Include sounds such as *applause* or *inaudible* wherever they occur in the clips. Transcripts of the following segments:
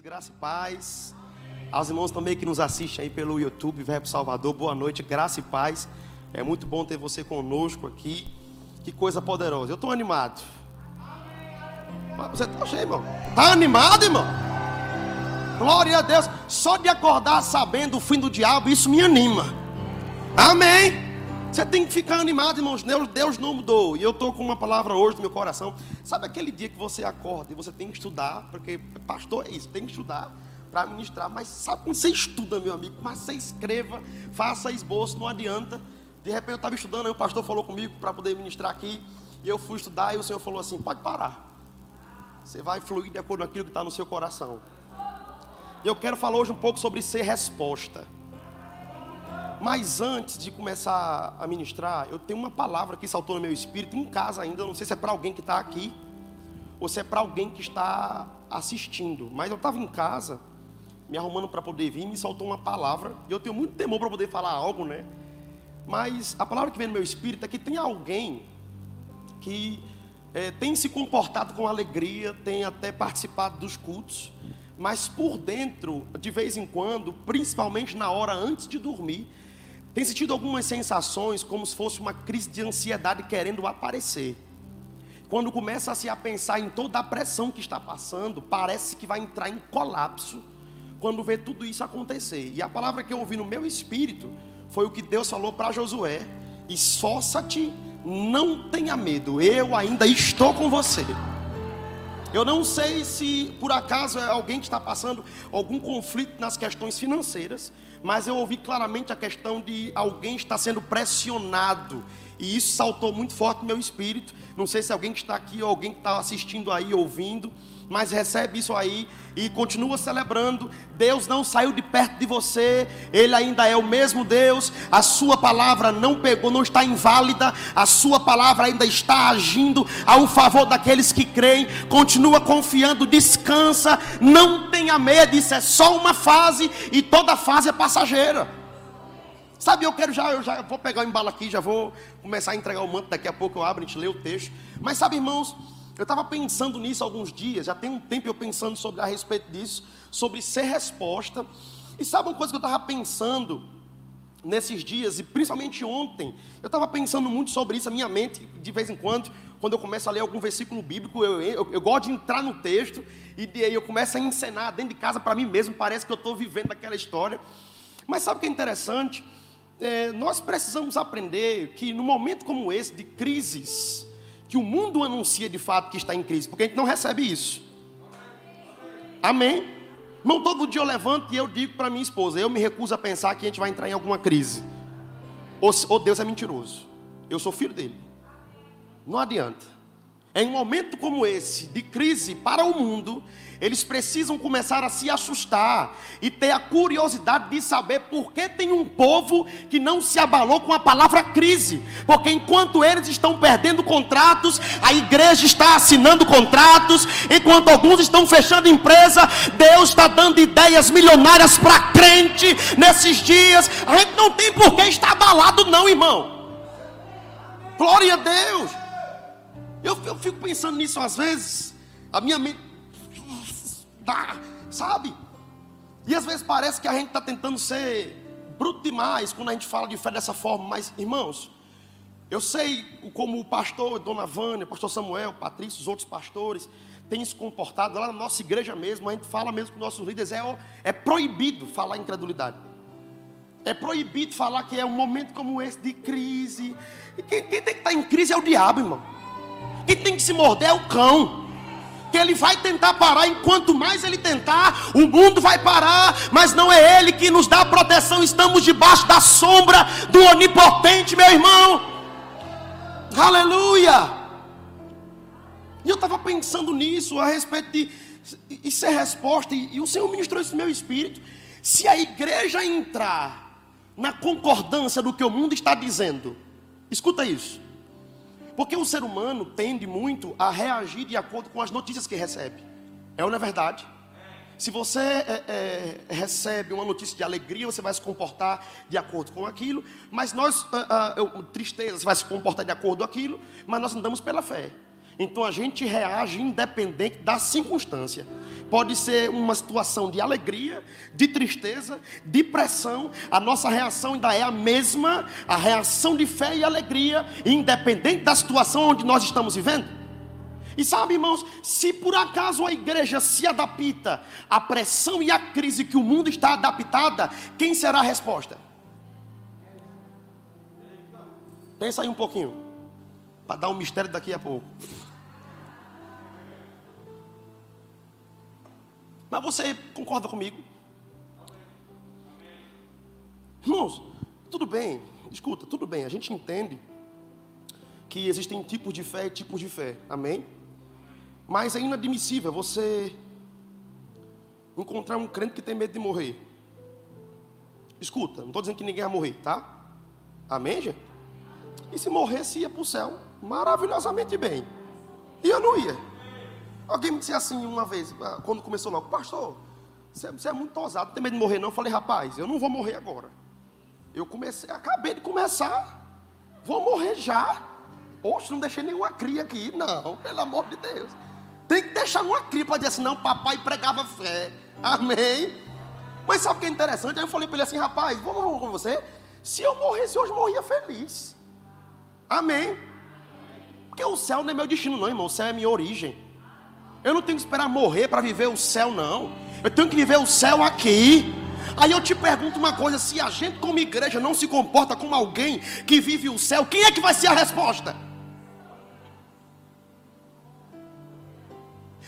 queridos, graça e paz. Aos irmãos também que nos assistem aí pelo YouTube, Verbo Salvador, boa noite, graça e paz. É muito bom ter você conosco aqui. Que coisa poderosa. Eu estou animado. Você está cheio, irmão? Está animado, irmão? Glória a Deus. Só de acordar sabendo o fim do diabo, isso me anima. Amém. Você tem que ficar animado, irmãos. Deus, Deus não mudou. E eu estou com uma palavra hoje no meu coração. Sabe aquele dia que você acorda e você tem que estudar, porque pastor é isso, tem que estudar para ministrar. Mas sabe quando você estuda, meu amigo? Mas você escreva, faça esboço, não adianta. De repente eu estava estudando, aí o pastor falou comigo para poder ministrar aqui. E eu fui estudar e o Senhor falou assim: pode parar. Você vai fluir de acordo com aquilo que está no seu coração. Eu quero falar hoje um pouco sobre ser resposta. Mas antes de começar a ministrar, eu tenho uma palavra que saltou no meu espírito em casa ainda. Eu não sei se é para alguém que está aqui ou se é para alguém que está assistindo. Mas eu estava em casa, me arrumando para poder vir, me saltou uma palavra. E eu tenho muito temor para poder falar algo, né? Mas a palavra que vem no meu espírito é que tem alguém que é, tem se comportado com alegria, tem até participado dos cultos, mas por dentro, de vez em quando, principalmente na hora antes de dormir, tem sentido algumas sensações como se fosse uma crise de ansiedade querendo aparecer. Quando começa a se a pensar em toda a pressão que está passando, parece que vai entrar em colapso quando vê tudo isso acontecer. E a palavra que eu ouvi no meu espírito foi o que Deus falou para Josué: esforça-te, não tenha medo, eu ainda estou com você. Eu não sei se por acaso é alguém que está passando algum conflito nas questões financeiras, mas eu ouvi claramente a questão de alguém estar sendo pressionado. E isso saltou muito forte no meu espírito. Não sei se alguém que está aqui ou alguém que está assistindo aí, ouvindo mas recebe isso aí e continua celebrando. Deus não saiu de perto de você, Ele ainda é o mesmo Deus. A sua palavra não pegou, não está inválida, a sua palavra ainda está agindo ao favor daqueles que creem. Continua confiando, descansa, não tenha medo. Isso é só uma fase e toda fase é passageira. Sabe, eu quero já, eu já vou pegar o embalo aqui, já vou começar a entregar o manto. Daqui a pouco eu abro, a gente lê o texto. Mas sabe, irmãos, eu estava pensando nisso alguns dias, já tem um tempo eu pensando sobre a respeito disso, sobre ser resposta. E sabe uma coisa que eu estava pensando nesses dias, e principalmente ontem, eu estava pensando muito sobre isso, a minha mente, de vez em quando, quando eu começo a ler algum versículo bíblico, eu, eu, eu gosto de entrar no texto, e aí eu começo a encenar dentro de casa para mim mesmo, parece que eu estou vivendo aquela história. Mas sabe o que é interessante? É, nós precisamos aprender que no momento como esse, de crises, que o mundo anuncia de fato que está em crise, porque a gente não recebe isso. Amém? Irmão, todo dia eu levanto e eu digo para minha esposa: eu me recuso a pensar que a gente vai entrar em alguma crise. Ou, ou Deus é mentiroso. Eu sou filho dele. Não adianta. Em um momento como esse, de crise para o mundo, eles precisam começar a se assustar e ter a curiosidade de saber por que tem um povo que não se abalou com a palavra crise. Porque enquanto eles estão perdendo contratos, a igreja está assinando contratos, enquanto alguns estão fechando empresa, Deus está dando ideias milionárias para crente nesses dias. A gente não tem por que estar abalado, não, irmão. Glória a Deus. Eu, eu fico pensando nisso às vezes. A minha mente dá, sabe? E às vezes parece que a gente está tentando ser bruto demais quando a gente fala de fé dessa forma, mas irmãos, eu sei como o pastor, Dona Vânia, o pastor Samuel, Patrício, os outros pastores têm se comportado lá na nossa igreja mesmo, a gente fala mesmo com nossos líderes, é, é proibido falar incredulidade. É proibido falar que é um momento como esse de crise. Quem, quem tem que estar tá em crise é o diabo, irmão. Quem tem que se morder é o cão que ele vai tentar parar, enquanto mais ele tentar, o mundo vai parar, mas não é ele que nos dá proteção, estamos debaixo da sombra do onipotente, meu irmão. Aleluia! E eu estava pensando nisso, a respeito de isso é resposta, e, e o Senhor ministrou isso no meu espírito. Se a igreja entrar na concordância do que o mundo está dizendo, escuta isso. Porque o ser humano tende muito a reagir de acordo com as notícias que recebe. É ou não é verdade? Se você é, é, recebe uma notícia de alegria, você vai se comportar de acordo com aquilo. Mas nós, uh, uh, tristeza, você vai se comportar de acordo com aquilo. Mas nós andamos pela fé. Então a gente reage independente da circunstância. Pode ser uma situação de alegria, de tristeza, de pressão. A nossa reação ainda é a mesma, a reação de fé e alegria, independente da situação onde nós estamos vivendo. E sabe, irmãos, se por acaso a igreja se adapta à pressão e à crise que o mundo está adaptada, quem será a resposta? Pensa aí um pouquinho, para dar um mistério daqui a pouco. Mas você concorda comigo? Irmãos, tudo bem, escuta, tudo bem, a gente entende que existem tipos de fé e tipos de fé, amém? Mas é inadmissível você encontrar um crente que tem medo de morrer. Escuta, não estou dizendo que ninguém vai morrer, tá? Amém, gente? E se morresse, ia para o céu maravilhosamente bem. E eu não ia. Alguém me disse assim uma vez, ah, quando começou logo, pastor, você, você é muito ousado, tem medo de morrer não? Eu falei, rapaz, eu não vou morrer agora. Eu comecei, acabei de começar, vou morrer já. Poxa, não deixei nenhuma cria aqui, não, pelo amor de Deus. Tem que deixar uma cria para dizer assim, não, papai pregava fé. Amém. Mas sabe o que é interessante? Aí eu falei para ele assim, rapaz, vamos com você? Se eu morresse hoje, morria feliz. Amém. Porque o céu não é meu destino, não, irmão. O céu é minha origem. Eu não tenho que esperar morrer para viver o céu, não. Eu tenho que viver o céu aqui. Aí eu te pergunto uma coisa: se a gente, como igreja, não se comporta como alguém que vive o céu, quem é que vai ser a resposta?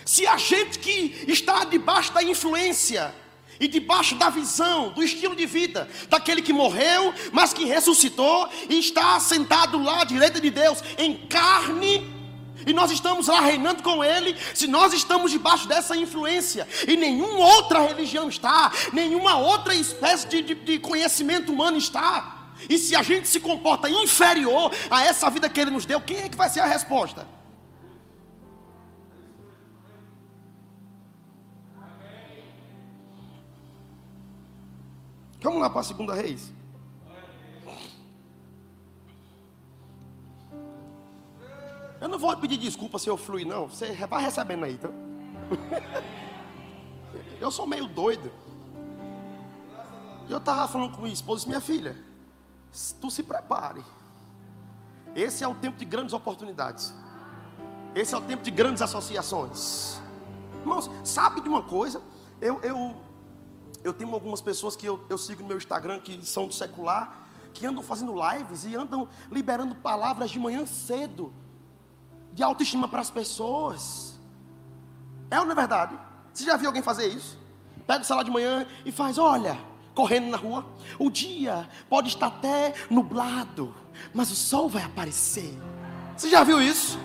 Se a gente que está debaixo da influência e debaixo da visão, do estilo de vida daquele que morreu, mas que ressuscitou e está sentado lá à direita de Deus em carne e nós estamos lá reinando com Ele, se nós estamos debaixo dessa influência, e nenhuma outra religião está, nenhuma outra espécie de, de, de conhecimento humano está, e se a gente se comporta inferior a essa vida que Ele nos deu, quem é que vai ser a resposta? Vamos lá para a segunda reis. Eu não vou pedir desculpa se eu fluir, não. Você vai recebendo aí, então. eu sou meio doido. Eu estava falando com minha esposa, minha filha, tu se prepare. Esse é o tempo de grandes oportunidades. Esse é o tempo de grandes associações. Irmãos, sabe de uma coisa? Eu, eu, eu tenho algumas pessoas que eu, eu sigo no meu Instagram que são do secular, que andam fazendo lives e andam liberando palavras de manhã cedo de autoestima para as pessoas. É ou não é verdade? Você já viu alguém fazer isso? Pega o celular de manhã e faz, olha, correndo na rua. O dia pode estar até nublado, mas o sol vai aparecer. Você já viu isso?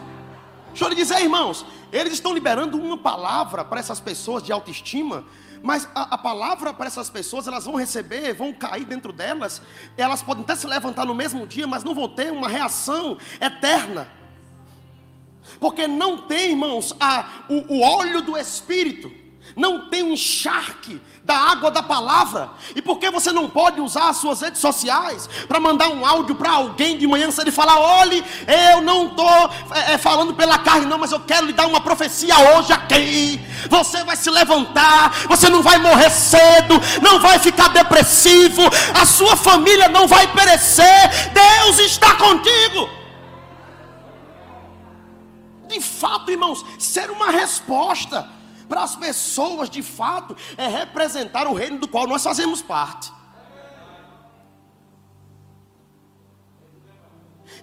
Deixa eu lhe dizer, irmãos, eles estão liberando uma palavra para essas pessoas de autoestima, mas a, a, palavra para essas pessoas, elas vão receber, vão cair dentro delas, elas podem até se levantar no mesmo dia, mas não vão ter uma reação eterna. Porque não tem, irmãos, a, o, o óleo do Espírito, não tem o encharque da água da palavra. E por que você não pode usar as suas redes sociais para mandar um áudio para alguém de manhã cedo e falar: olhe, eu não estou é, é, falando pela carne, não, mas eu quero lhe dar uma profecia hoje aqui. Você vai se levantar, você não vai morrer cedo, não vai ficar depressivo, a sua família não vai perecer. Deus está contigo de fato, irmãos, ser uma resposta para as pessoas, de fato, é representar o reino do qual nós fazemos parte.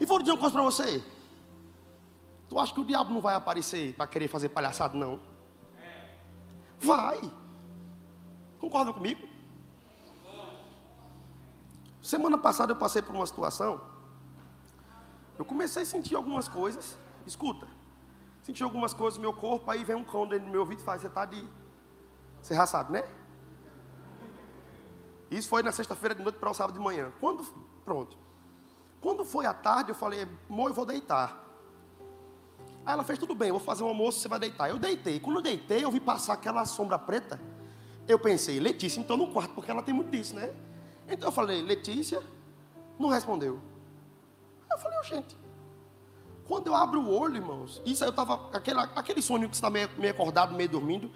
E vou dizer uma coisa para você. Tu acha que o diabo não vai aparecer para querer fazer palhaçada, não? Vai. Concorda comigo? Semana passada eu passei por uma situação. Eu comecei a sentir algumas coisas. Escuta, senti algumas coisas no meu corpo, aí vem um cão dentro do meu ouvido e fala, você está de. Você já sabe, né? Isso foi na sexta-feira de noite para o sábado de manhã. Quando. Pronto. Quando foi à tarde, eu falei, amor, eu vou deitar. Aí ela fez, tudo bem, eu vou fazer um almoço, você vai deitar. Eu deitei. Quando eu deitei, eu vi passar aquela sombra preta. Eu pensei, Letícia, então no quarto, porque ela tem muito disso, né? Então eu falei, Letícia, não respondeu. Eu falei, oh, gente, Quando eu abro o olho, irmãos, isso aí eu estava, aquele, aquele sonho que está meio, meio acordado, meio dormindo.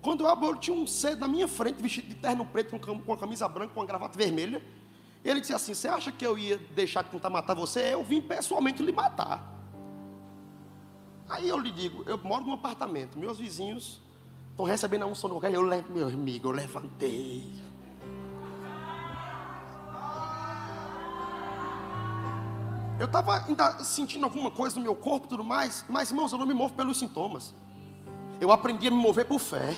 Quando eu abro o olho, tinha um ser na minha frente, vestido de terno preto, com, com a camisa branca, com a gravata vermelha. Ele disse assim: Você acha que eu ia deixar de tentar matar você? Eu vim pessoalmente lhe matar. Aí eu lhe digo: Eu moro num apartamento, meus vizinhos estão recebendo a unção do. Eu levo, meu amigo, eu levantei. Eu estava ainda sentindo alguma coisa no meu corpo e tudo mais, mas irmãos, eu não me movo pelos sintomas. Eu aprendi a me mover por fé.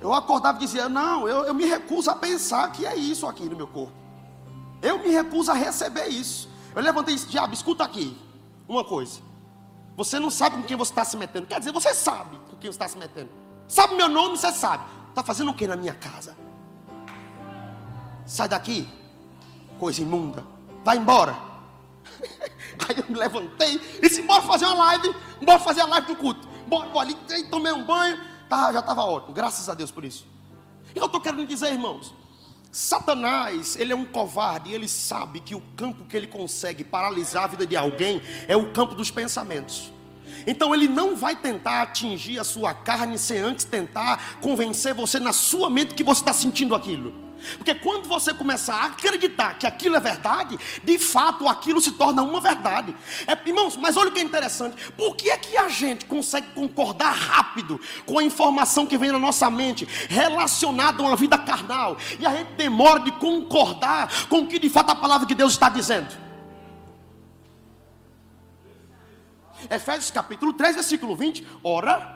Eu acordava e dizia: Não, eu, eu me recuso a pensar que é isso aqui no meu corpo. Eu me recuso a receber isso. Eu levantei e disse: Diabo, escuta aqui uma coisa. Você não sabe com quem você está se metendo. Quer dizer, você sabe com quem você está se metendo. Sabe meu nome, você sabe. Está fazendo o que na minha casa? Sai daqui, coisa imunda. Vai embora. *laughs* Aí eu me levantei e disse: bora fazer uma live, bora fazer a live do culto. Bora, bora ali, tomei um banho, tá, já estava ótimo. Graças a Deus por isso. E eu estou querendo dizer, irmãos, Satanás, ele é um covarde, ele sabe que o campo que ele consegue paralisar a vida de alguém é o campo dos pensamentos. Então ele não vai tentar atingir a sua carne sem antes tentar convencer você na sua mente que você está sentindo aquilo. Porque quando você começar a acreditar que aquilo é verdade, de fato aquilo se torna uma verdade. É, irmãos, mas olha o que é interessante. Por que é que a gente consegue concordar rápido com a informação que vem na nossa mente relacionada a uma vida carnal? E a gente demora de concordar com o que de fato a palavra de Deus está dizendo. Efésios capítulo 3, versículo 20. Ora,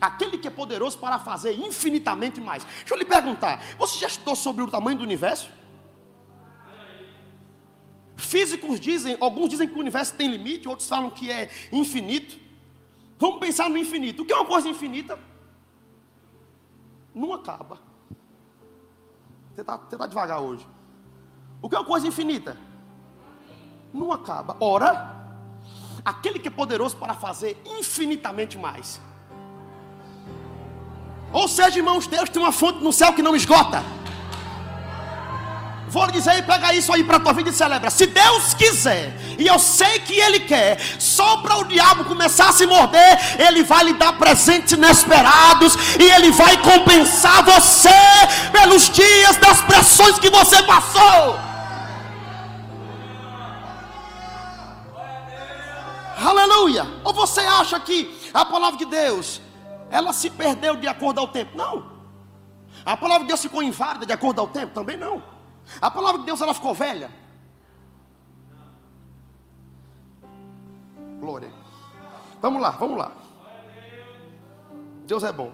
aquele que é poderoso para fazer infinitamente mais. Deixa eu lhe perguntar: você já estudou sobre o tamanho do universo? Físicos dizem, alguns dizem que o universo tem limite, outros falam que é infinito. Vamos pensar no infinito. O que é uma coisa infinita? Não acaba. Você está tá devagar hoje. O que é uma coisa infinita? Não acaba. Ora, aquele que é poderoso para fazer infinitamente mais. Ou seja, irmãos, Deus tem uma fonte no céu que não esgota. Vou lhe dizer pega isso aí para a tua vida e celebra. Se Deus quiser, e eu sei que Ele quer, só para o diabo começar a se morder, Ele vai lhe dar presentes inesperados, e Ele vai compensar você pelos dias das pressões que você passou. Aleluia! Ou você acha que a palavra de Deus ela se perdeu de acordo ao tempo. Não. A palavra de Deus ficou inválida de acordo ao tempo? Também não. A palavra de Deus ela ficou velha? Glória. Vamos lá, vamos lá. Deus é bom.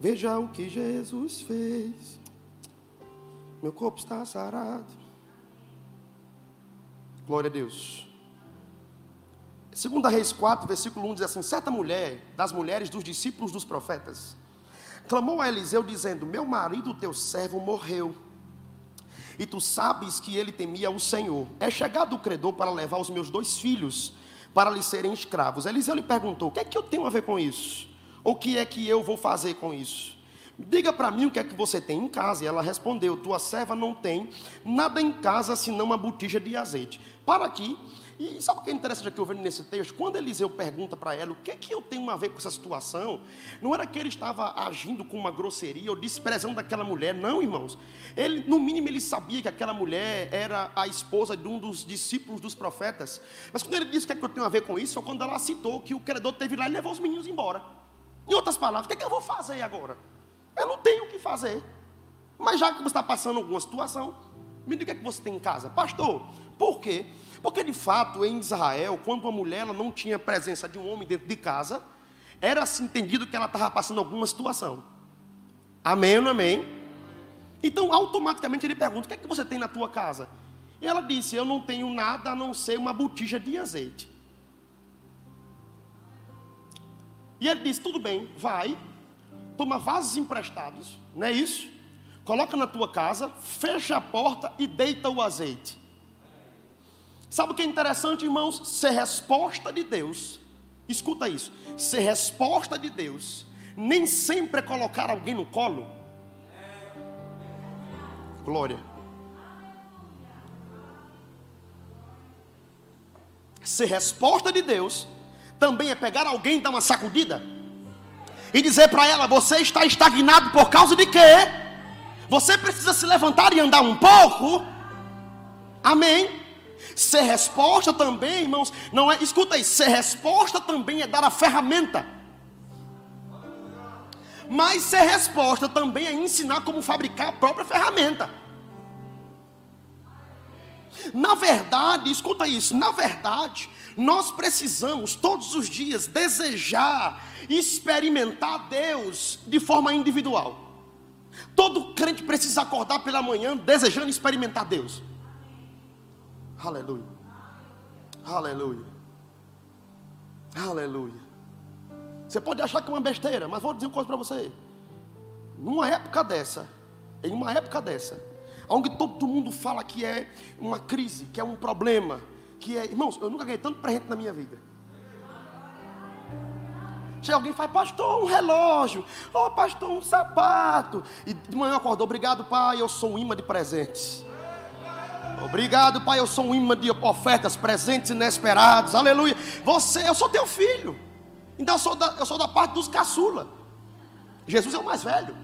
Veja o que Jesus fez. Meu corpo está sarado. Glória a Deus. Segunda Reis 4, versículo 1 diz assim: Certa mulher, das mulheres dos discípulos dos profetas, clamou a Eliseu dizendo: Meu marido, teu servo, morreu. E tu sabes que ele temia o Senhor. É chegado o credor para levar os meus dois filhos para lhe serem escravos. Eliseu lhe perguntou: O que é que eu tenho a ver com isso? O que é que eu vou fazer com isso? Diga para mim o que é que você tem em casa. E ela respondeu: Tua serva não tem nada em casa senão uma botija de azeite. Para aqui e sabe o que é interessante aqui eu vendo nesse texto? Quando Eliseu pergunta para ela o que é que eu tenho a ver com essa situação, não era que ele estava agindo com uma grosseria ou desprezando aquela mulher, não, irmãos. Ele, no mínimo, ele sabia que aquela mulher era a esposa de um dos discípulos dos profetas. Mas quando ele disse o que é que eu tenho a ver com isso, foi quando ela citou que o credor teve lá e levou os meninos embora. Em outras palavras, o que é que eu vou fazer agora? Eu não tenho o que fazer. Mas já que você está passando alguma situação, me diga o que, é que você tem em casa. Pastor, por quê? Porque de fato, em Israel, quando uma mulher não tinha presença de um homem dentro de casa, era assim entendido que ela estava passando alguma situação. Amém ou não amém? Então, automaticamente ele pergunta: o que é que você tem na tua casa? E ela disse: Eu não tenho nada a não ser uma botija de azeite. E ele disse: Tudo bem, vai, toma vasos emprestados, não é isso? Coloca na tua casa, fecha a porta e deita o azeite. Sabe o que é interessante, irmãos? Ser resposta de Deus. Escuta isso. Ser resposta de Deus nem sempre é colocar alguém no colo. Glória. Ser resposta de Deus também é pegar alguém e dar uma sacudida e dizer para ela: Você está estagnado por causa de quê? Você precisa se levantar e andar um pouco. Amém. Ser resposta também, irmãos, não é, escuta aí, ser resposta também é dar a ferramenta. Mas ser resposta também é ensinar como fabricar a própria ferramenta. Na verdade, escuta isso, na verdade, nós precisamos todos os dias desejar experimentar Deus de forma individual. Todo crente precisa acordar pela manhã desejando experimentar Deus. Aleluia. Aleluia. Aleluia. Você pode achar que é uma besteira, mas vou dizer uma coisa para você. Numa época dessa, em uma época dessa, onde todo mundo fala que é uma crise, que é um problema, que é. Irmãos, eu nunca ganhei tanto presente na minha vida. Chega alguém e fala, pastor, um relógio, oh, pastor, um sapato. E de manhã acordou, obrigado, pai, eu sou um imã de presentes. Obrigado, pai, eu sou um imã de ofertas, presentes inesperados, aleluia. Você, eu sou teu filho. Então eu sou da, eu sou da parte dos caçula. Jesus é o mais velho.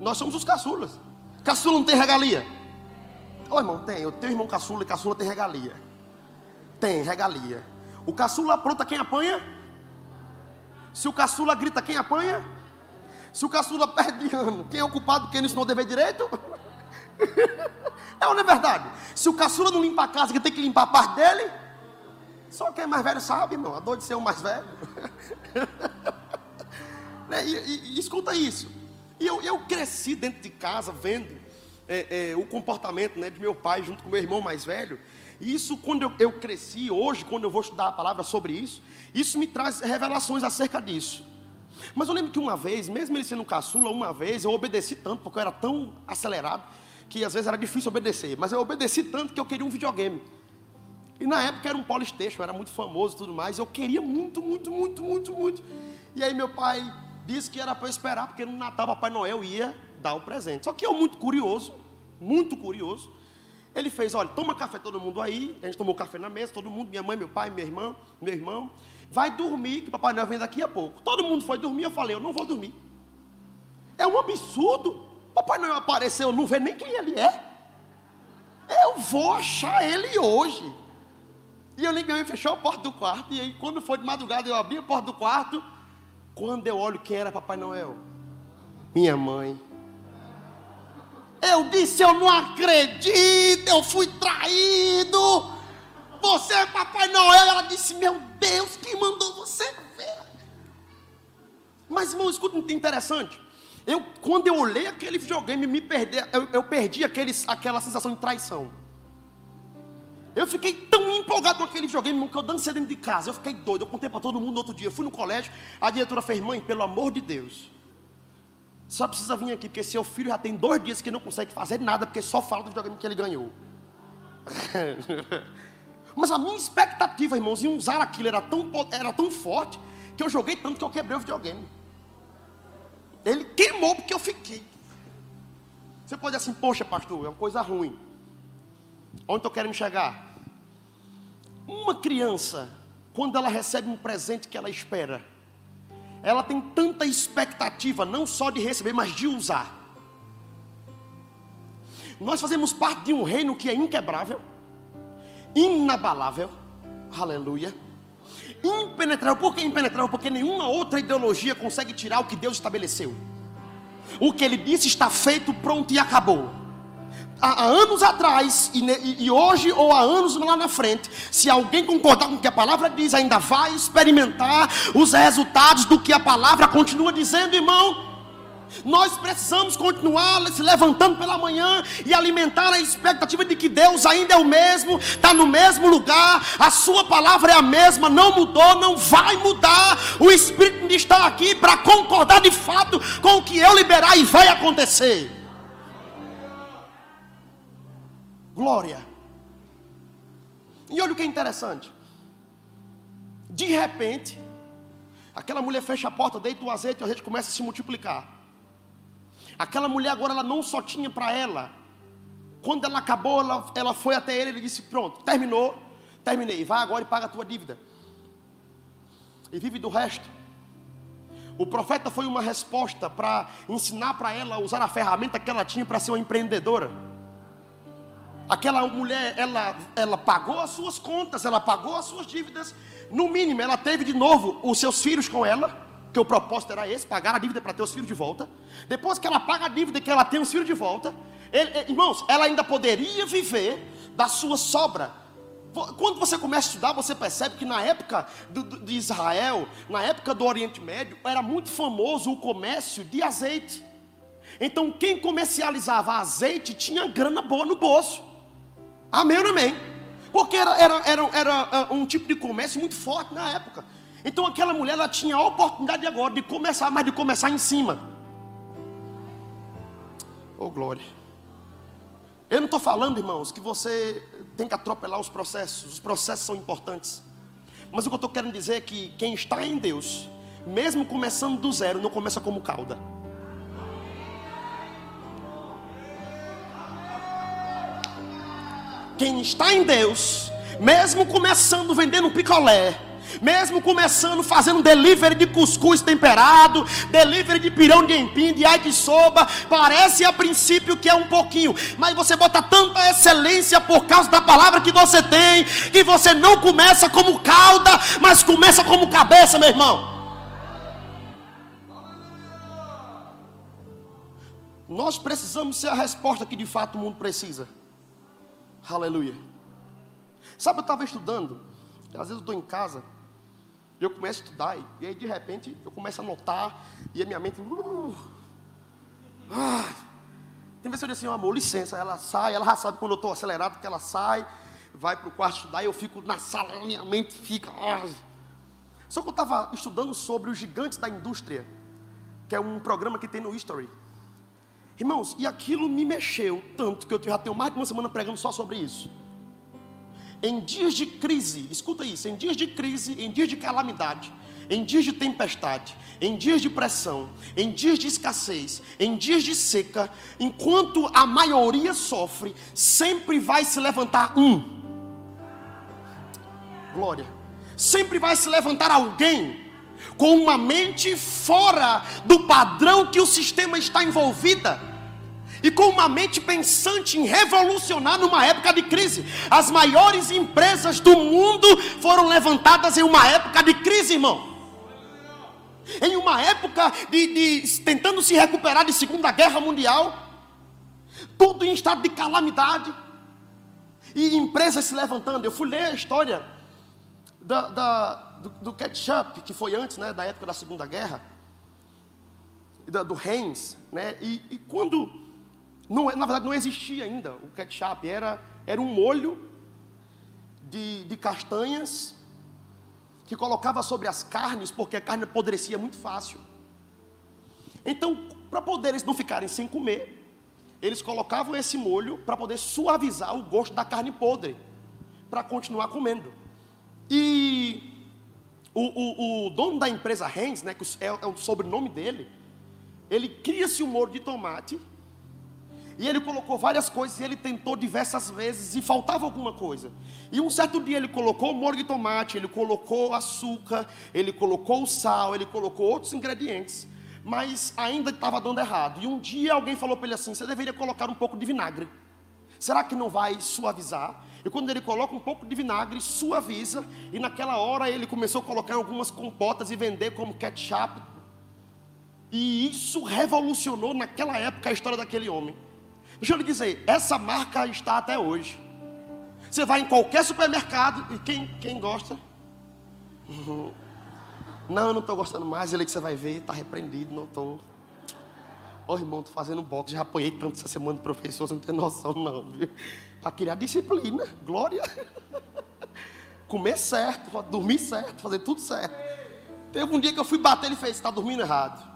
Nós somos os caçulas. Caçula não tem regalia? Ô irmão, tem. Eu tenho irmão caçula e caçula tem regalia. Tem regalia. O caçula apronta quem apanha? Se o caçula grita, quem apanha? Se o caçula perde ano, quem é o culpado? Quem não ensinou o dever direito? *laughs* é ou não é verdade? Se o caçula não limpa a casa, que tem que limpar a parte dele? Só quem é mais velho sabe, irmão, a dor de ser o mais velho. *laughs* Né, e, e, e, escuta isso. E eu, eu cresci dentro de casa vendo é, é, o comportamento né, de meu pai junto com meu irmão mais velho. E isso, quando eu, eu cresci, hoje, quando eu vou estudar a palavra sobre isso, isso me traz revelações acerca disso. Mas eu lembro que uma vez, mesmo ele sendo caçula, uma vez eu obedeci tanto, porque eu era tão acelerado, que às vezes era difícil obedecer. Mas eu obedeci tanto que eu queria um videogame. E na época era um Polystation, era muito famoso e tudo mais. Eu queria muito, muito, muito, muito, muito. E aí meu pai disse que era para eu esperar, porque no Natal Papai Noel ia dar o presente. Só que eu, muito curioso, muito curioso, ele fez: olha, toma café todo mundo aí. A gente tomou café na mesa, todo mundo, minha mãe, meu pai, meu irmão, meu irmão. Vai dormir, que Papai Noel vem daqui a pouco. Todo mundo foi dormir, eu falei: eu não vou dormir. É um absurdo. Papai Noel apareceu, eu não vê nem quem ele é. Eu vou achar ele hoje. E eu liguei e fechou a porta do quarto. E aí, quando foi de madrugada, eu abri a porta do quarto. Quando eu olho quem era Papai Noel? Minha mãe. Eu disse: Eu não acredito, eu fui traído. Você é Papai Noel. Ela disse: Meu Deus, quem mandou você ver? Mas, irmão, escuta muito interessante. Eu, quando eu olhei aquele videogame, me perdi, eu, eu perdi aqueles, aquela sensação de traição. Eu fiquei tão empolgado com aquele videogame que eu dancei dentro de casa. Eu fiquei doido. Eu contei para todo mundo no outro dia. Eu fui no colégio. A diretora fez: Mãe, pelo amor de Deus. Só precisa vir aqui, porque seu filho já tem dois dias que não consegue fazer nada, porque só fala do videogame que ele ganhou. *laughs* Mas a minha expectativa, irmãos, em usar aquilo era tão, era tão forte que eu joguei tanto que eu quebrei o videogame. Ele queimou porque eu fiquei. Você pode dizer assim, poxa, pastor, é uma coisa ruim. Onde eu quero me chegar? Uma criança, quando ela recebe um presente que ela espera, ela tem tanta expectativa, não só de receber, mas de usar. Nós fazemos parte de um reino que é inquebrável, inabalável, aleluia, impenetrável. Por que impenetrável? Porque nenhuma outra ideologia consegue tirar o que Deus estabeleceu. O que Ele disse está feito, pronto e acabou há, anos atrás e, e, hoje ou há anos lá na frente, se alguém concordar com o que a palavra diz, ainda vai experimentar os resultados do que a palavra continua dizendo, irmão. Nós precisamos continuar se levantando pela manhã e alimentar a expectativa de que Deus ainda é o mesmo, está no mesmo lugar, a Sua palavra é a mesma, não mudou, não vai mudar. O Espírito está aqui para concordar de fato com o que eu liberar e vai acontecer. glória. E olha o que é interessante. De repente, aquela mulher fecha a porta, deita o azeite, o azeite começa a se multiplicar. Aquela mulher agora ela não só tinha para ela. Quando ela acabou, ela, ela foi até ele e disse: Pronto, terminou. terminei, vai agora e paga a tua dívida. E vive do resto. O profeta foi uma resposta para ensinar para ela a usar a ferramenta que ela tinha para ser uma empreendedora. Aquela mulher, ela, ela pagou as suas contas, ela pagou as suas dívidas. No mínimo, ela teve de novo os seus filhos com ela, que o propósito era esse, pagar a dívida para ter os filhos de volta. Depois que ela paga a dívida e que ela tem os filhos de volta, ele, irmãos, ela ainda poderia viver da sua sobra. Quando você começa a estudar, você percebe que na época do, do, de Israel, na época do Oriente Médio, era muito famoso o comércio de azeite. Então, quem comercializava azeite tinha grana boa no bolso. Amém ou amém? Porque era, era, era, era ah, um tipo de comércio muito forte na época. Então aquela mulher ela tinha a oportunidade agora de começar, mas de começar em cima. Oh glória. Eu não estou falando, irmãos, que você tem que atropelar os processos. Os processos são importantes. Mas o que eu estou querendo dizer é que quem está em Deus, mesmo começando do zero, não começa como cauda. Quem está em Deus, mesmo começando vendendo picolé, mesmo começando fazendo delivery de cuscuz temperado, delivery de pirão de empim, de ai de soba, parece a princípio que é um pouquinho, mas você bota tanta excelência por causa da palavra que você tem, que você não começa como cauda, mas começa como cabeça, meu irmão. Nós precisamos ser a resposta que de fato o mundo precisa. Aleluia. Sabe, eu estava estudando, às vezes eu estou em casa, e eu começo a estudar, e aí de repente eu começo a notar, e a minha mente. Uh, ah, tem vezes eu digo assim, amor, licença, ela sai, ela já sabe quando eu estou acelerado, que ela sai, vai para o quarto estudar, e eu fico na sala, minha mente fica. Ah. Só que eu estava estudando sobre os gigantes da indústria, que é um programa que tem no History. Irmãos, e aquilo me mexeu tanto que eu já tenho mais de uma semana pregando só sobre isso. Em dias de crise, escuta isso, em dias de crise, em dias de calamidade, em dias de tempestade, em dias de pressão, em dias de escassez, em dias de seca, enquanto a maioria sofre, sempre vai se levantar um. Glória. Sempre vai se levantar alguém com uma mente fora do padrão que o sistema está envolvida e com uma mente pensante em revolucionar numa época de crise. As maiores empresas do mundo foram levantadas em uma época de crise, irmão. Em uma época de, de tentando se recuperar de Segunda Guerra Mundial, tudo em estado de calamidade, e empresas se levantando. Eu fui ler a história da, da, do, do ketchup, que foi antes né, da época da Segunda Guerra, da, do Heinz, né, e, e quando não, é, na verdade, não existia ainda o ketchup, era, era um molho de, de castanhas que colocava sobre as carnes, porque a carne apodrecia muito fácil. Então, para poder eles não ficarem sem comer, eles colocavam esse molho para poder suavizar o gosto da carne podre, para continuar comendo. E o, o, o, dono da empresa Heinz, né, que é, é o sobrenome dele, ele cria-se um molho de tomate e ele colocou várias coisas e ele tentou diversas vezes e faltava alguma coisa. E um certo dia ele colocou molho de tomate, ele colocou açúcar, ele colocou sal, ele colocou outros ingredientes. Mas ainda estava dando errado. E um dia alguém falou para ele assim: você deveria colocar um pouco de vinagre. Será que não vai suavizar? E quando ele coloca um pouco de vinagre, suaviza. E naquela hora ele começou a colocar algumas compotas e vender como ketchup. E isso revolucionou naquela época a história daquele homem. Deixa eu lhe dizer, essa marca está até hoje. Você vai em qualquer supermercado e quem, quem gosta? Uhum. Não, eu não estou gostando mais. Ele que você vai ver, está repreendido, não estou. Ô irmão, estou fazendo boxe, já apanhei tanto essa semana de professor, você não tem noção, não. Para criar disciplina, glória. Comer certo, dormir certo, fazer tudo certo. Teve um dia que eu fui bater, ele fez, está dormindo errado.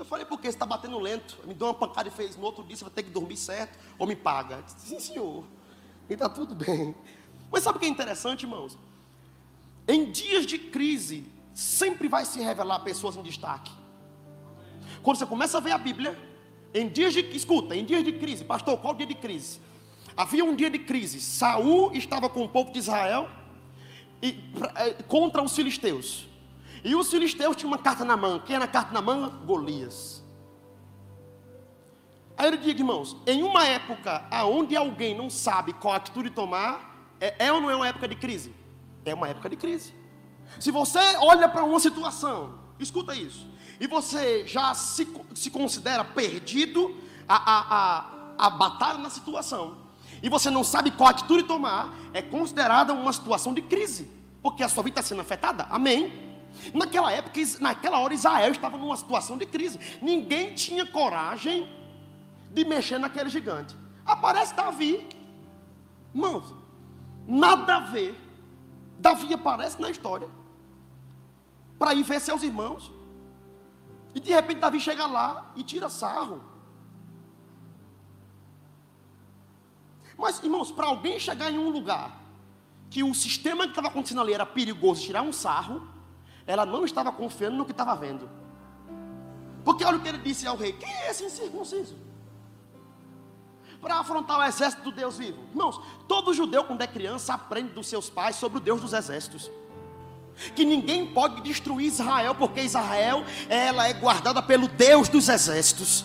Eu falei, por que você está batendo lento? Me deu uma pancada e fez, no outro dia você vai ter que dormir certo ou me paga. Eu disse, Sim, senhor. E está tudo bem. Mas sabe o que é interessante, irmãos? Em dias de crise, sempre vai se revelar pessoas em destaque. Quando você começa a ver a Bíblia, em dias de escuta, em dias de crise, pastor, qual dia de crise? Havia um dia de crise. Saul estava com o povo de Israel e, é, contra os filisteus. E os filisteus tinham uma carta na mão. Quem era a carta na mão? Golias. Aí ele diz, irmãos, em uma época onde alguém não sabe qual atitude tomar, é, é ou não é uma época de crise? É uma época de crise. Se você olha para uma situação, escuta isso, e você já se, se considera perdido a, a, a, a batalha na situação, e você não sabe qual atitude tomar, é considerada uma situação de crise, porque a sua vida está sendo afetada. Amém? Naquela época, naquela hora, Israel estava numa situação de crise. Ninguém tinha coragem de mexer naquele gigante. Aparece Davi. Irmãos, nada a ver. Davi aparece na história para ir ver seus irmãos. E de repente Davi chega lá e tira sarro. Mas, irmãos, para alguém chegar em um lugar que o sistema que estava acontecendo ali era perigoso, tirar um sarro, ela não estava confiando no que estava vendo. Porque olha o que ele disse ao rei: quem é esse incircunciso? Para afrontar o exército do Deus vivo. Irmãos, todo judeu, quando é criança, aprende dos seus pais sobre o Deus dos exércitos que ninguém pode destruir Israel, porque Israel ela é guardada pelo Deus dos exércitos.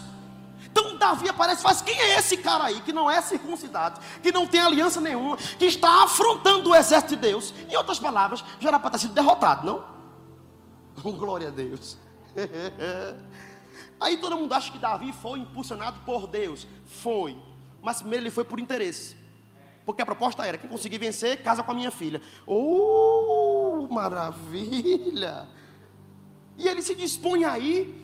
Então Davi aparece e faz: quem é esse cara aí que não é circuncidado, que não tem aliança nenhuma, que está afrontando o exército de Deus? Em outras palavras, já era para ter sido derrotado, não? *laughs* glória a Deus. *laughs* aí todo mundo acha que Davi foi impulsionado por Deus. Foi. Mas primeiro ele foi por interesse. Porque a proposta era: quem conseguir vencer, casa com a minha filha. Oh, maravilha! E ele se dispõe aí.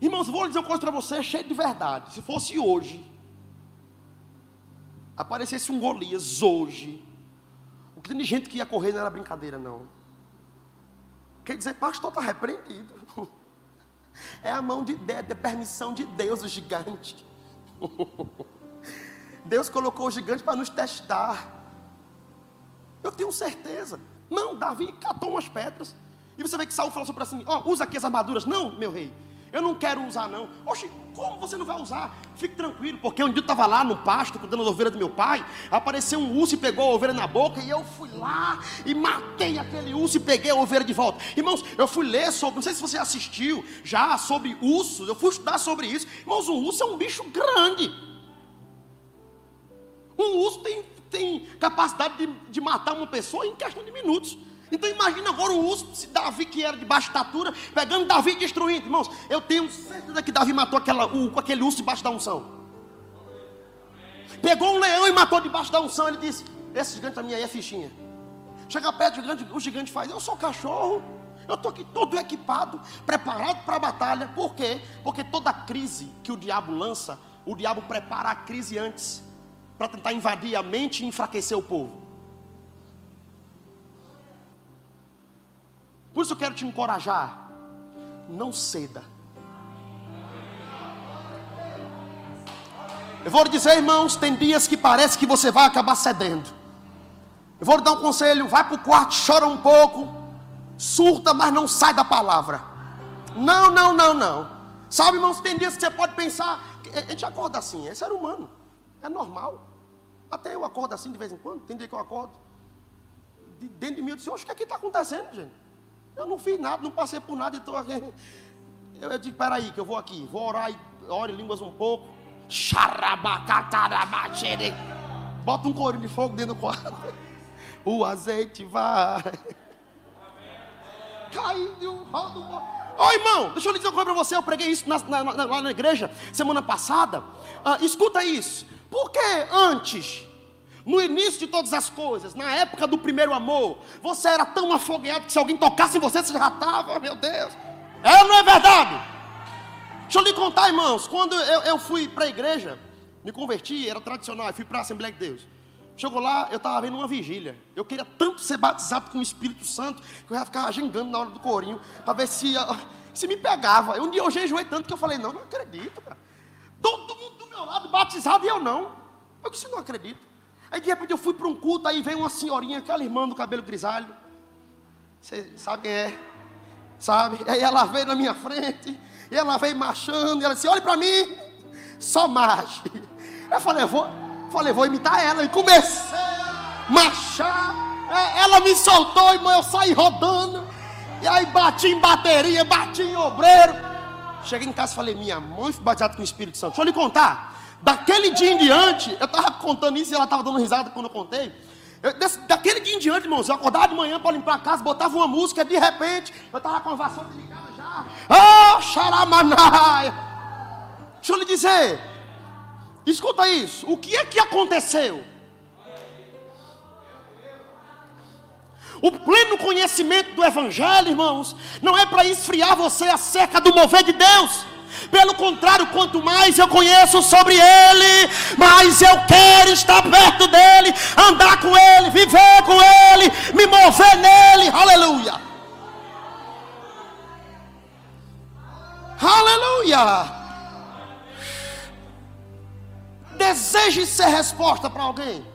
Irmãos, vou dizer uma coisa para você, cheio de verdade. Se fosse hoje, aparecesse um Golias hoje, o que tem de gente que ia correr não era brincadeira, não. Quer dizer, pastor está repreendido. *laughs* É a mão de Deus, é permissão de Deus, o gigante. *laughs* Deus colocou o gigante para nos testar. Eu tenho certeza. Não, Davi catou umas pedras. E você vê que Saul falou sobre assim: ó, oh, usa aqui as armaduras. Não, meu rei. Eu não quero usar, não. Oxe, como você não vai usar? Fique tranquilo, porque um dia eu estava lá no pasto, cuidando da ovelha do meu pai. Apareceu um urso e pegou a ovelha na boca. E eu fui lá e matei aquele urso e peguei a ovelha de volta. Irmãos, eu fui ler sobre, não sei se você assistiu já sobre ursos. Eu fui estudar sobre isso. Irmãos, um urso é um bicho grande. Um urso tem, tem capacidade de, de matar uma pessoa em questão de minutos. Então imagina agora o urso, se Davi que era de baixa estatura, pegando Davi e destruindo. Irmãos, eu tenho certeza que Davi matou aquela, o, aquele urso debaixo da unção. Pegou um leão e matou debaixo da unção. Ele disse: Esse gigante minha aí é fichinha. Chega perto do gigante, o gigante faz: Eu sou cachorro. Eu estou aqui todo equipado, preparado para a batalha. Por quê? Porque toda crise que o diabo lança, o diabo prepara a crise antes para tentar invadir a mente e enfraquecer o povo. Isso eu quero te encorajar. Não ceda. Eu vou lhe dizer, irmãos, tem dias que parece que você vai acabar cedendo. Eu vou lhe dar um conselho: vai para o quarto, chora um pouco, surta, mas não sai da palavra. Não, não, não, não. Sabe, irmãos, tem dias que você pode pensar, a gente acorda assim, é ser humano, é normal. Até eu acordo assim de vez em quando, tem dia que eu acordo. De dentro de mim eu disse, o que é que está acontecendo, gente? Eu não fiz nada, não passei por nada, então eu, eu digo, peraí, que eu vou aqui, vou orar, ore línguas um pouco. Bota um corinho de fogo dentro do quarto. O azeite vai. Caiu, roda Ô oh, irmão, deixa eu lhe dizer uma coisa para você. Eu preguei isso na, na, na, lá na igreja semana passada. Ah, escuta isso. Por que antes no início de todas as coisas, na época do primeiro amor, você era tão afogueado que se alguém tocasse em você, você já estava, meu Deus. É ou não é verdade? Deixa eu lhe contar, irmãos. Quando eu, eu fui para a igreja, me converti, era tradicional, fui para a Assembleia de Deus. Chegou lá, eu estava vendo uma vigília. Eu queria tanto ser batizado com o Espírito Santo que eu ia ficar gingando na hora do corinho para ver se, se me pegava. Um dia eu jejuei tanto que eu falei: Não, não acredito, cara. Todo mundo do meu lado batizado e eu não. Eu disse: Não acredito. Aí de repente eu fui para um culto, aí veio uma senhorinha, aquela irmã do cabelo grisalho. Você sabe quem é? Sabe? Aí ela veio na minha frente, e ela veio marchando, e ela disse: Olha para mim, só marche. Eu falei: Vou, falei, vou imitar ela. E comecei a marchar. É, ela me soltou, irmão, eu saí rodando. E aí bati em bateria, bati em obreiro. Cheguei em casa e falei, minha mãe foi batizada com o Espírito Santo. Deixa eu lhe contar. Daquele dia em diante, eu estava contando isso e ela estava dando risada quando eu contei. Eu, desse, daquele dia em diante, irmãos, eu acordava de manhã para limpar a casa, botava uma música, de repente, eu estava com a vassoura ligada já. Oh, xaramanaia. Deixa eu lhe dizer, escuta isso, o que é que aconteceu? O pleno conhecimento do Evangelho, irmãos, não é para esfriar você acerca do mover de Deus. Pelo contrário, quanto mais eu conheço sobre Ele, mais eu quero estar perto dEle, andar com Ele, viver com Ele, me mover nele. Aleluia. Aleluia. Deseje ser resposta para alguém,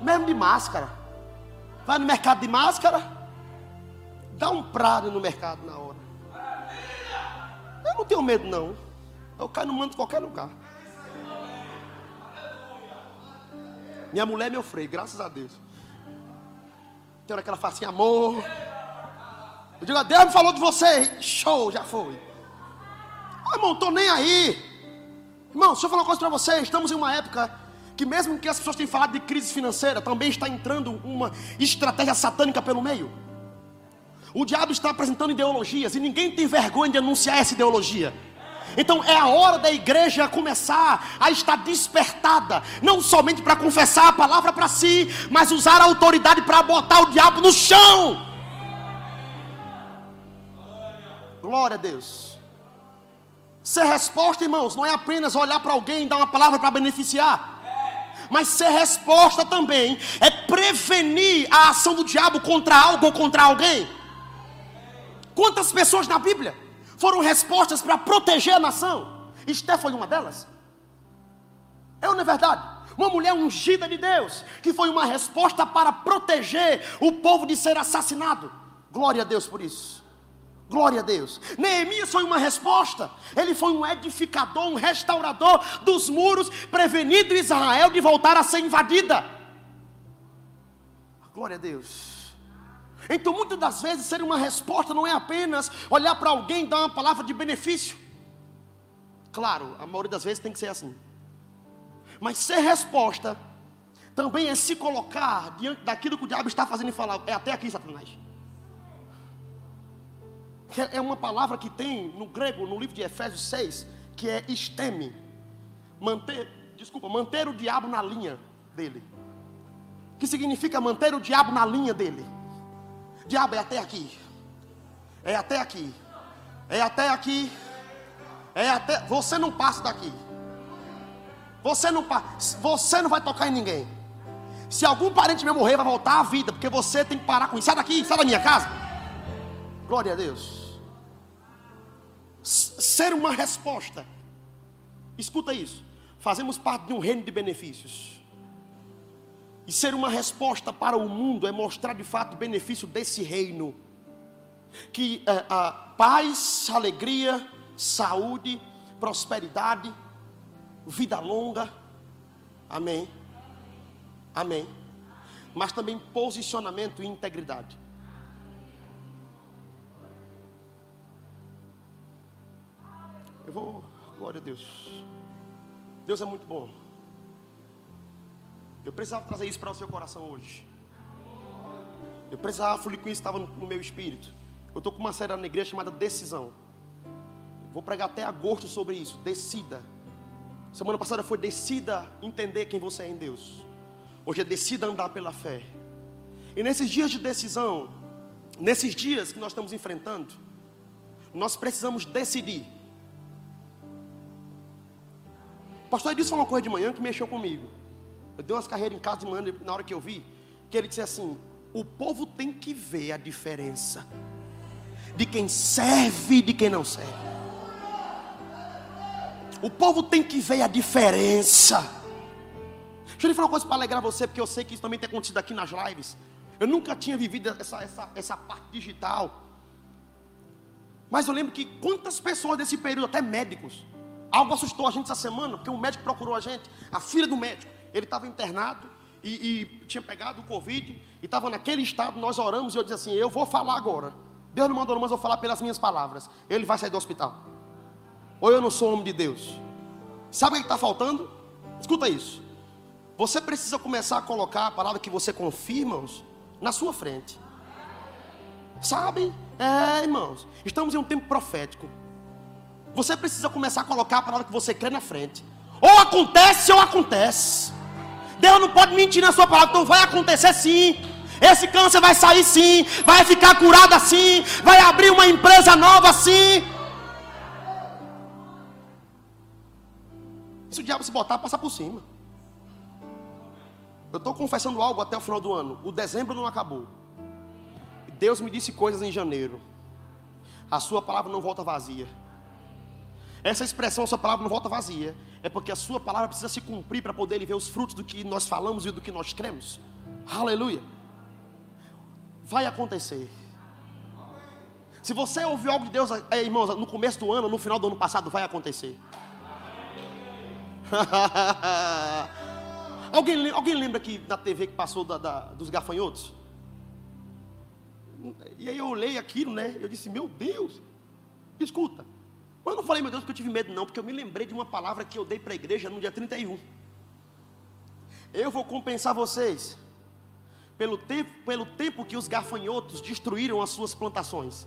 mesmo de máscara. Vai no mercado de máscara, dá um prado no mercado na hora. Não tenho medo, não. Eu caio no manto de qualquer lugar. Minha mulher é meu freio, graças a Deus. Tem hora que ela fala assim, amor. Eu digo, Deus me falou de você. Show, já foi. Ah, irmão, estou nem aí. Irmão, deixa eu falar uma coisa para vocês. Estamos em uma época que mesmo que as pessoas tenham falado de crise financeira, também está entrando uma estratégia satânica pelo meio. O diabo está apresentando ideologias e ninguém tem vergonha de anunciar essa ideologia. Então é a hora da igreja começar a estar despertada, não somente para confessar a palavra para si, mas usar a autoridade para botar o diabo no chão. Glória a Deus. Ser resposta, irmãos, não é apenas olhar para alguém e dar uma palavra para beneficiar mas ser resposta também é prevenir a ação do diabo contra algo ou contra alguém. Quantas pessoas na Bíblia foram respostas para proteger a nação? Esté foi uma delas. É ou não é verdade? Uma mulher ungida de Deus, que foi uma resposta para proteger o povo de ser assassinado. Glória a Deus por isso. Glória a Deus. Neemias foi uma resposta. Ele foi um edificador, um restaurador dos muros, prevenindo Israel de voltar a ser invadida. Glória a Deus. Então, muitas das vezes, ser uma resposta não é apenas olhar para alguém e dar uma palavra de benefício. Claro, a maioria das vezes tem que ser assim. Mas ser resposta também é se colocar diante daquilo que o diabo está fazendo e falar: é até aqui, Satanás é uma palavra que tem no grego, no livro de Efésios 6, que é esteme. Manter, desculpa, manter o diabo na linha dele. Que significa manter o diabo na linha dele. Diabo é até aqui. É até aqui. É até aqui. É até. Você não passa daqui. Você não passa. Você não vai tocar em ninguém. Se algum parente meu morrer, vai voltar à vida, porque você tem que parar com isso. Sai daqui, sai da minha casa. Glória a Deus ser uma resposta. Escuta isso. Fazemos parte de um reino de benefícios. E ser uma resposta para o mundo é mostrar de fato o benefício desse reino. Que é, a paz, alegria, saúde, prosperidade, vida longa. Amém. Amém. Mas também posicionamento e integridade. Eu vou, glória a Deus. Deus é muito bom. Eu precisava trazer isso para o seu coração hoje. Eu precisava fluir com isso, estava no, no meu espírito. Eu estou com uma série na igreja chamada Decisão. Vou pregar até agosto sobre isso. Decida. Semana passada foi decida entender quem você é em Deus. Hoje é decida andar pela fé. E nesses dias de decisão, nesses dias que nós estamos enfrentando, nós precisamos decidir pastor Edson falou uma coisa de manhã que mexeu comigo. Eu dei umas carreiras em casa de manhã, na hora que eu vi, que ele disse assim: o povo tem que ver a diferença de quem serve e de quem não serve. O povo tem que ver a diferença. Deixa eu lhe falar uma coisa para alegrar você, porque eu sei que isso também tem acontecido aqui nas lives. Eu nunca tinha vivido essa, essa, essa parte digital. Mas eu lembro que quantas pessoas desse período, até médicos, Algo assustou a gente essa semana, porque um médico procurou a gente, a filha do médico. Ele estava internado e, e tinha pegado o Covid e estava naquele estado, nós oramos e eu disse assim: Eu vou falar agora. Deus não mandou, mas eu vou falar pelas minhas palavras. Ele vai sair do hospital. Ou eu não sou homem de Deus. Sabe o que está faltando? Escuta isso. Você precisa começar a colocar a palavra que você confirma, na sua frente. Sabe? É, irmãos. Estamos em um tempo profético. Você precisa começar a colocar a palavra que você crê na frente. Ou acontece ou acontece. Deus não pode mentir na sua palavra, então vai acontecer sim. Esse câncer vai sair sim, vai ficar curado assim, vai abrir uma empresa nova assim. Se o diabo se botar, passa por cima. Eu estou confessando algo até o final do ano. O dezembro não acabou. Deus me disse coisas em janeiro. A sua palavra não volta vazia. Essa expressão, a sua palavra não volta vazia, é porque a sua palavra precisa se cumprir para poder ele ver os frutos do que nós falamos e do que nós cremos. Aleluia. Vai acontecer. Se você ouviu algo de Deus, é, irmãos, no começo do ano, no final do ano passado, vai acontecer. *laughs* alguém, alguém lembra que na TV que passou da, da, dos gafanhotos? E aí eu olhei aquilo, né? Eu disse, meu Deus, escuta. Mas eu não falei, meu Deus, porque eu tive medo, não, porque eu me lembrei de uma palavra que eu dei para a igreja no dia 31. Eu vou compensar vocês pelo tempo, pelo tempo que os gafanhotos destruíram as suas plantações.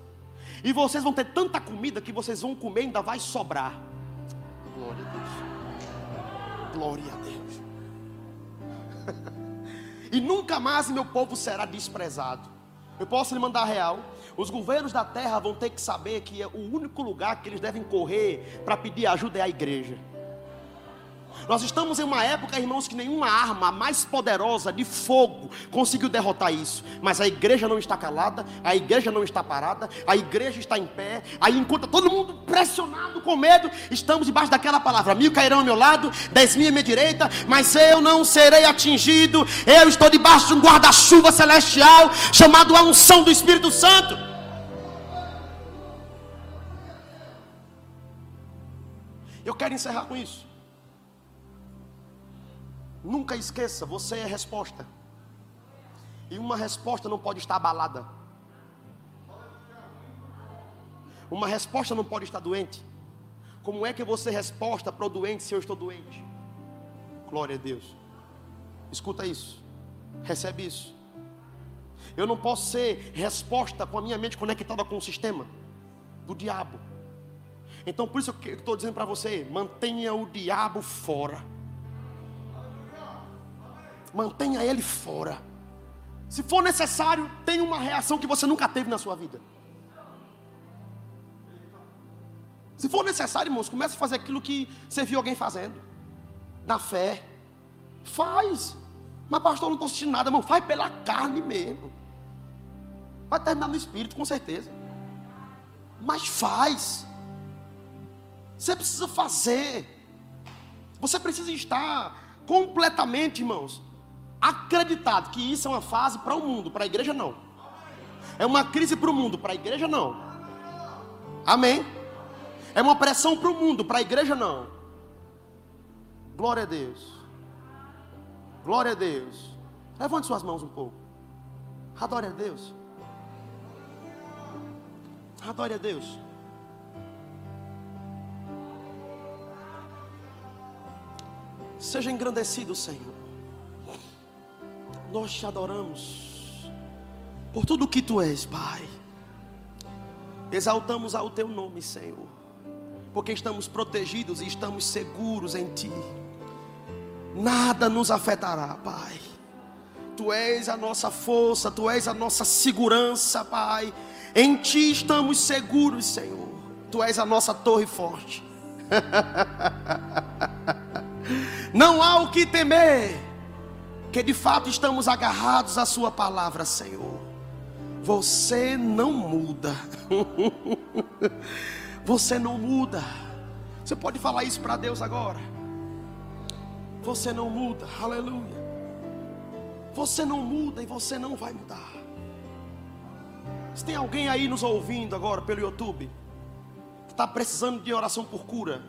E vocês vão ter tanta comida que vocês vão comer e ainda vai sobrar. Glória a Deus. Glória a Deus. *laughs* e nunca mais meu povo será desprezado. Eu posso lhe mandar real. Os governos da terra vão ter que saber que é o único lugar que eles devem correr para pedir ajuda é a igreja. Nós estamos em uma época, irmãos, que nenhuma arma mais poderosa de fogo conseguiu derrotar isso. Mas a igreja não está calada, a igreja não está parada, a igreja está em pé. Aí, enquanto todo mundo pressionado com medo, estamos debaixo daquela palavra: mil cairão ao meu lado, dez mil à minha direita, mas eu não serei atingido. Eu estou debaixo de um guarda-chuva celestial chamado a unção do Espírito Santo. Eu quero encerrar com isso. Nunca esqueça, você é resposta. E uma resposta não pode estar abalada. Uma resposta não pode estar doente. Como é que você resposta para o doente se eu estou doente? Glória a Deus. Escuta isso. Recebe isso. Eu não posso ser resposta com a minha mente conectada com o sistema do diabo. Então por isso que eu estou dizendo para você: mantenha o diabo fora mantenha ele fora. Se for necessário, tenha uma reação que você nunca teve na sua vida. Se for necessário, irmãos, comece a fazer aquilo que você viu alguém fazendo. Na fé. Faz. Mas pastor, não estou assistindo nada, irmão. Faz pela carne mesmo. Vai terminar no espírito, com certeza. Mas faz. Você precisa fazer. Você precisa estar completamente, irmãos, acreditado que isso é uma fase para o mundo, para a igreja não. É uma crise para o mundo, para a igreja não. Amém? É uma pressão para o mundo, para a igreja não. Glória a Deus. Glória a Deus. Levante suas mãos um pouco. Adore a Deus. Adore a Deus. Seja engrandecido, Senhor nós te adoramos por tudo que tu és, Pai. Exaltamos ao teu nome, Senhor, porque estamos protegidos e estamos seguros em ti. Nada nos afetará, Pai. Tu és a nossa força, tu és a nossa segurança, Pai. Em ti estamos seguros, Senhor. Tu és a nossa torre forte. *laughs* Não há o que temer que de fato estamos agarrados à Sua palavra, Senhor. Você não muda. *laughs* Você não muda. Você pode falar isso para Deus agora. Você não muda, aleluia. Você não muda e você não vai mudar. Se tem alguém aí nos ouvindo agora pelo YouTube, que está precisando de oração por cura,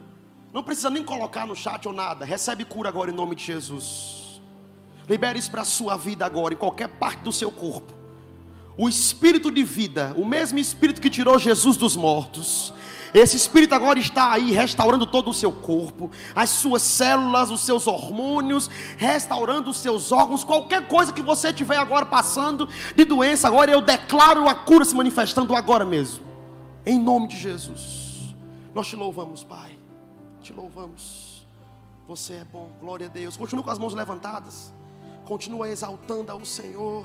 não precisa nem colocar no chat ou nada, recebe cura agora em nome de Jesus. Libere isso para a sua vida agora, em qualquer parte do seu corpo. O espírito de vida, o mesmo espírito que tirou Jesus dos mortos, esse espírito agora está aí restaurando todo o seu corpo, as suas células, os seus hormônios, restaurando os seus órgãos, qualquer coisa que você tiver agora passando de doença, agora eu declaro a cura se manifestando agora mesmo. Em nome de Jesus. Nós te louvamos, Pai. Te louvamos. Você é bom. Glória a Deus. Continua com as mãos levantadas. Continua exaltando ao Senhor.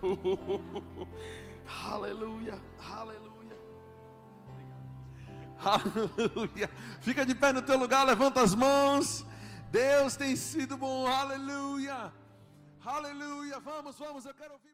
*laughs* aleluia. Aleluia. *laughs* Aleluia. Fica de pé no teu lugar, levanta as mãos. Deus tem sido bom. Aleluia. Aleluia. Vamos, vamos, eu quero ouvir.